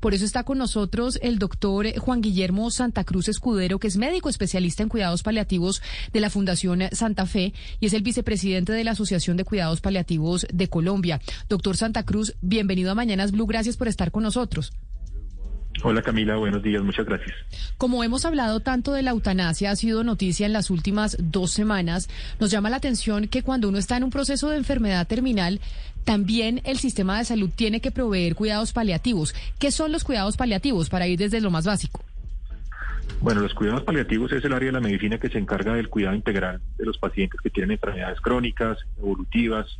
Por eso está con nosotros el doctor Juan Guillermo Santa Cruz Escudero, que es médico especialista en cuidados paliativos de la Fundación Santa Fe y es el vicepresidente de la Asociación de Cuidados Paliativos de Colombia. Doctor Santa Cruz, bienvenido a Mañanas Blue. Gracias por estar con nosotros. Hola Camila, buenos días, muchas gracias. Como hemos hablado tanto de la eutanasia, ha sido noticia en las últimas dos semanas, nos llama la atención que cuando uno está en un proceso de enfermedad terminal, también el sistema de salud tiene que proveer cuidados paliativos. ¿Qué son los cuidados paliativos para ir desde lo más básico? Bueno, los cuidados paliativos es el área de la medicina que se encarga del cuidado integral de los pacientes que tienen enfermedades crónicas, evolutivas,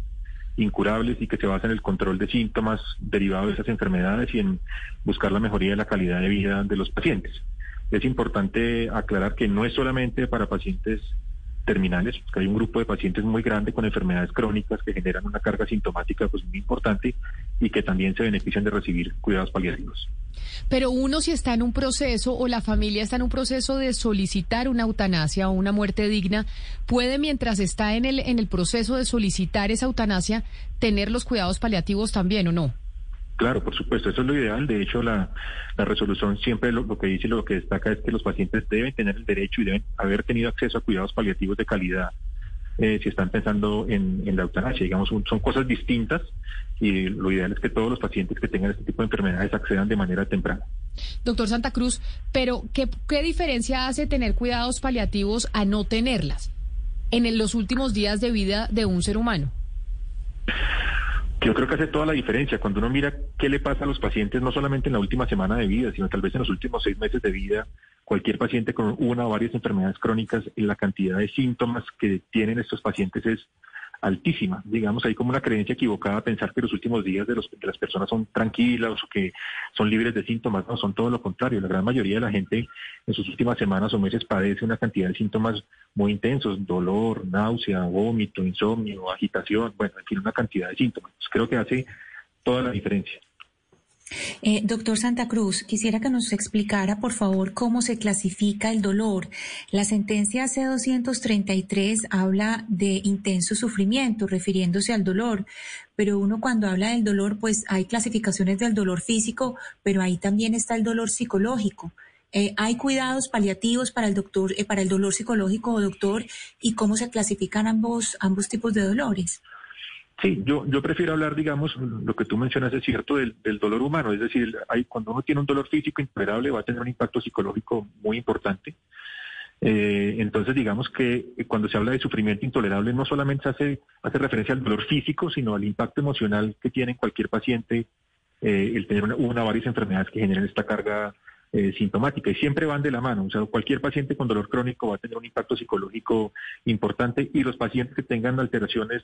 incurables y que se basa en el control de síntomas derivados de esas enfermedades y en buscar la mejoría de la calidad de vida de los pacientes. Es importante aclarar que no es solamente para pacientes terminales, que hay un grupo de pacientes muy grande con enfermedades crónicas que generan una carga sintomática pues muy importante y que también se benefician de recibir cuidados paliativos. Pero uno si está en un proceso o la familia está en un proceso de solicitar una eutanasia o una muerte digna, puede mientras está en el en el proceso de solicitar esa eutanasia tener los cuidados paliativos también o no? Claro, por supuesto, eso es lo ideal. De hecho, la, la resolución siempre lo, que dice, lo que destaca es que los pacientes deben tener el derecho y deben haber tenido acceso a cuidados paliativos de calidad eh, si están pensando en, la eutanasia. Digamos, son cosas distintas y lo ideal es que todos los pacientes que tengan este tipo de enfermedades accedan de manera temprana. Doctor Santa Cruz, pero ¿qué, qué diferencia hace tener cuidados paliativos a no tenerlas en los últimos días de vida de un ser humano? Yo creo que hace toda la diferencia cuando uno mira qué le pasa a los pacientes, no solamente en la última semana de vida, sino tal vez en los últimos seis meses de vida. Cualquier paciente con una o varias enfermedades crónicas, la cantidad de síntomas que tienen estos pacientes es altísima. Digamos, hay como una creencia equivocada pensar que los últimos días de, los, de las personas son tranquilas o que son libres de síntomas. No, son todo lo contrario. La gran mayoría de la gente en sus últimas semanas o meses padece una cantidad de síntomas muy intensos, dolor, náusea, vómito, insomnio, agitación, bueno, en fin, una cantidad de síntomas. Pues creo que hace toda la diferencia. Eh, doctor Santa Cruz, quisiera que nos explicara, por favor, cómo se clasifica el dolor. La sentencia C-233 habla de intenso sufrimiento, refiriéndose al dolor, pero uno cuando habla del dolor, pues hay clasificaciones del dolor físico, pero ahí también está el dolor psicológico. Eh, ¿Hay cuidados paliativos para el doctor, eh, para el dolor psicológico, doctor? ¿Y cómo se clasifican ambos, ambos tipos de dolores? Sí, yo, yo prefiero hablar, digamos, lo que tú mencionas es cierto, del, del dolor humano. Es decir, hay, cuando uno tiene un dolor físico intolerable va a tener un impacto psicológico muy importante. Eh, entonces, digamos que cuando se habla de sufrimiento intolerable no solamente hace, hace referencia al dolor físico, sino al impacto emocional que tiene en cualquier paciente eh, el tener una, una varias enfermedades que generan esta carga eh, sintomática y siempre van de la mano. O sea, cualquier paciente con dolor crónico va a tener un impacto psicológico importante y los pacientes que tengan alteraciones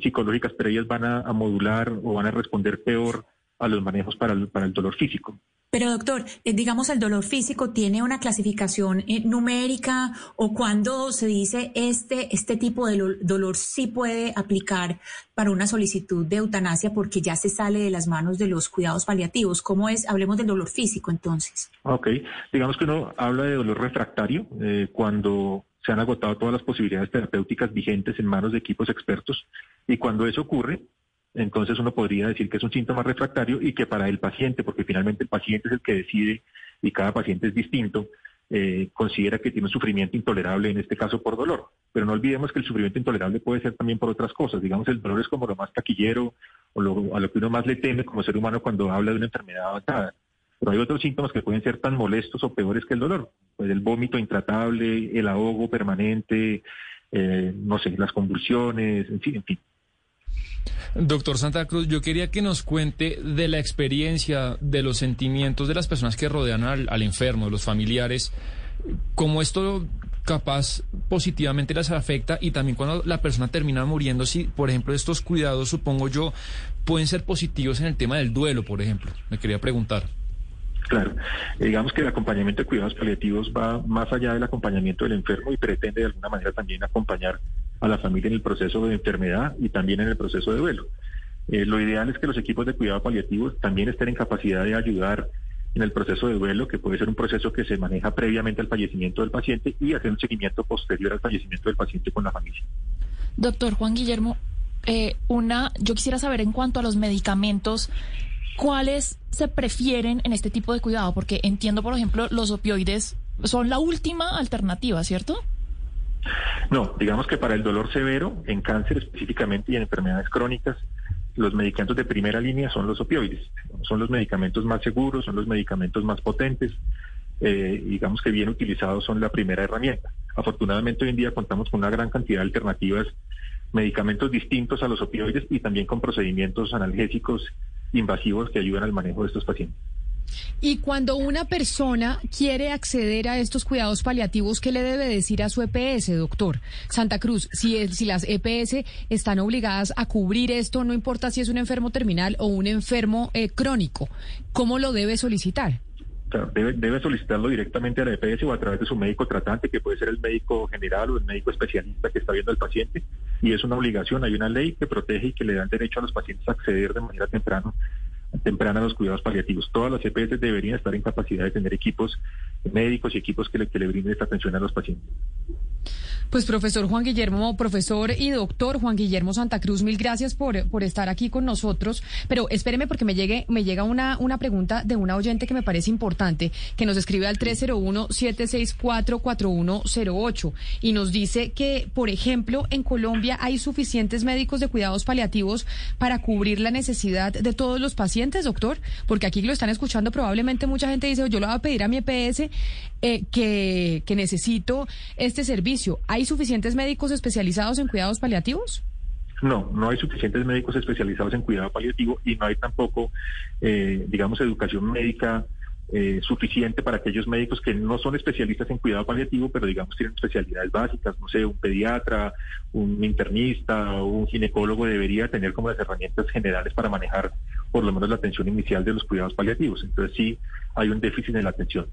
psicológicas, pero ellas van a modular o van a responder peor a los manejos para el, para el dolor físico. Pero doctor, eh, digamos el dolor físico tiene una clasificación eh, numérica o cuando se dice este este tipo de dolor sí puede aplicar para una solicitud de eutanasia porque ya se sale de las manos de los cuidados paliativos. ¿Cómo es? Hablemos del dolor físico entonces. Ok, digamos que uno habla de dolor refractario eh, cuando se han agotado todas las posibilidades terapéuticas vigentes en manos de equipos expertos y cuando eso ocurre, entonces uno podría decir que es un síntoma refractario y que para el paciente, porque finalmente el paciente es el que decide y cada paciente es distinto, eh, considera que tiene un sufrimiento intolerable, en este caso por dolor. Pero no olvidemos que el sufrimiento intolerable puede ser también por otras cosas. Digamos, el dolor es como lo más taquillero o lo, a lo que uno más le teme como ser humano cuando habla de una enfermedad avanzada. Pero hay otros síntomas que pueden ser tan molestos o peores que el dolor. Pues el vómito intratable, el ahogo permanente, eh, no sé, las convulsiones, en fin, en fin. Doctor Santa Cruz, yo quería que nos cuente de la experiencia, de los sentimientos de las personas que rodean al, al enfermo, de los familiares, cómo esto capaz positivamente las afecta y también cuando la persona termina muriendo, si por ejemplo estos cuidados, supongo yo, pueden ser positivos en el tema del duelo, por ejemplo. Me quería preguntar. Claro, eh, digamos que el acompañamiento de cuidados paliativos va más allá del acompañamiento del enfermo y pretende de alguna manera también acompañar a la familia en el proceso de enfermedad y también en el proceso de duelo. Eh, lo ideal es que los equipos de cuidado paliativos también estén en capacidad de ayudar en el proceso de duelo, que puede ser un proceso que se maneja previamente al fallecimiento del paciente y hacer un seguimiento posterior al fallecimiento del paciente con la familia. Doctor Juan Guillermo, eh, una, yo quisiera saber en cuanto a los medicamentos, ¿cuáles se prefieren en este tipo de cuidado? Porque entiendo, por ejemplo, los opioides son la última alternativa, ¿cierto? No, digamos que para el dolor severo, en cáncer específicamente y en enfermedades crónicas, los medicamentos de primera línea son los opioides. Son los medicamentos más seguros, son los medicamentos más potentes. Eh, digamos que bien utilizados son la primera herramienta. Afortunadamente hoy en día contamos con una gran cantidad de alternativas, medicamentos distintos a los opioides y también con procedimientos analgésicos invasivos que ayudan al manejo de estos pacientes. Y cuando una persona quiere acceder a estos cuidados paliativos, ¿qué le debe decir a su EPS, doctor? Santa Cruz, si, las EPS están obligadas a cubrir esto, no importa si es un enfermo terminal o un enfermo eh, crónico, ¿cómo lo debe solicitar? debe, debe, solicitarlo directamente a la EPS o a través de su médico tratante, que puede ser el médico general o el médico especialista que está viendo al paciente. Y es una obligación, hay una ley que protege y que le da derecho a los pacientes a acceder de manera temprana temprana los cuidados paliativos. Todas las EPS deberían estar en capacidad de tener equipos médicos y equipos que le, que le brinden esta atención a los pacientes. Pues profesor Juan Guillermo, profesor y doctor Juan Guillermo Santa Cruz, mil gracias por, por estar aquí con nosotros. Pero espéreme porque me llegue, me llega una, una pregunta de una oyente que me parece importante, que nos escribe al 301-764-4108 y nos dice que, por ejemplo, en Colombia hay suficientes médicos de cuidados paliativos para cubrir la necesidad de todos los pacientes, doctor, porque aquí lo están escuchando probablemente mucha gente dice, yo le voy a pedir a mi EPS eh, que, que necesito este servicio. ¿Hay suficientes médicos especializados en cuidados paliativos? No, no hay suficientes médicos especializados en cuidado paliativo y no hay tampoco, eh, digamos, educación médica eh, suficiente para aquellos médicos que no son especialistas en cuidado paliativo, pero digamos tienen especialidades básicas, no sé, un pediatra, un internista un ginecólogo debería tener como las herramientas generales para manejar por lo menos la atención inicial de los cuidados paliativos. Entonces sí hay un déficit en la atención.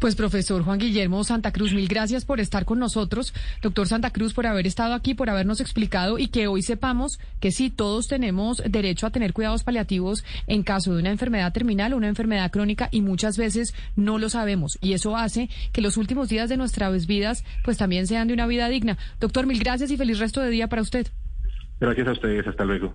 Pues profesor Juan Guillermo Santa Cruz, mil gracias por estar con nosotros. Doctor Santa Cruz, por haber estado aquí, por habernos explicado y que hoy sepamos que sí, todos tenemos derecho a tener cuidados paliativos en caso de una enfermedad terminal o una enfermedad crónica y muchas veces no lo sabemos. Y eso hace que los últimos días de nuestras vidas pues también sean de una vida digna. Doctor, mil gracias y feliz resto de día para usted. Gracias a ustedes. Hasta luego.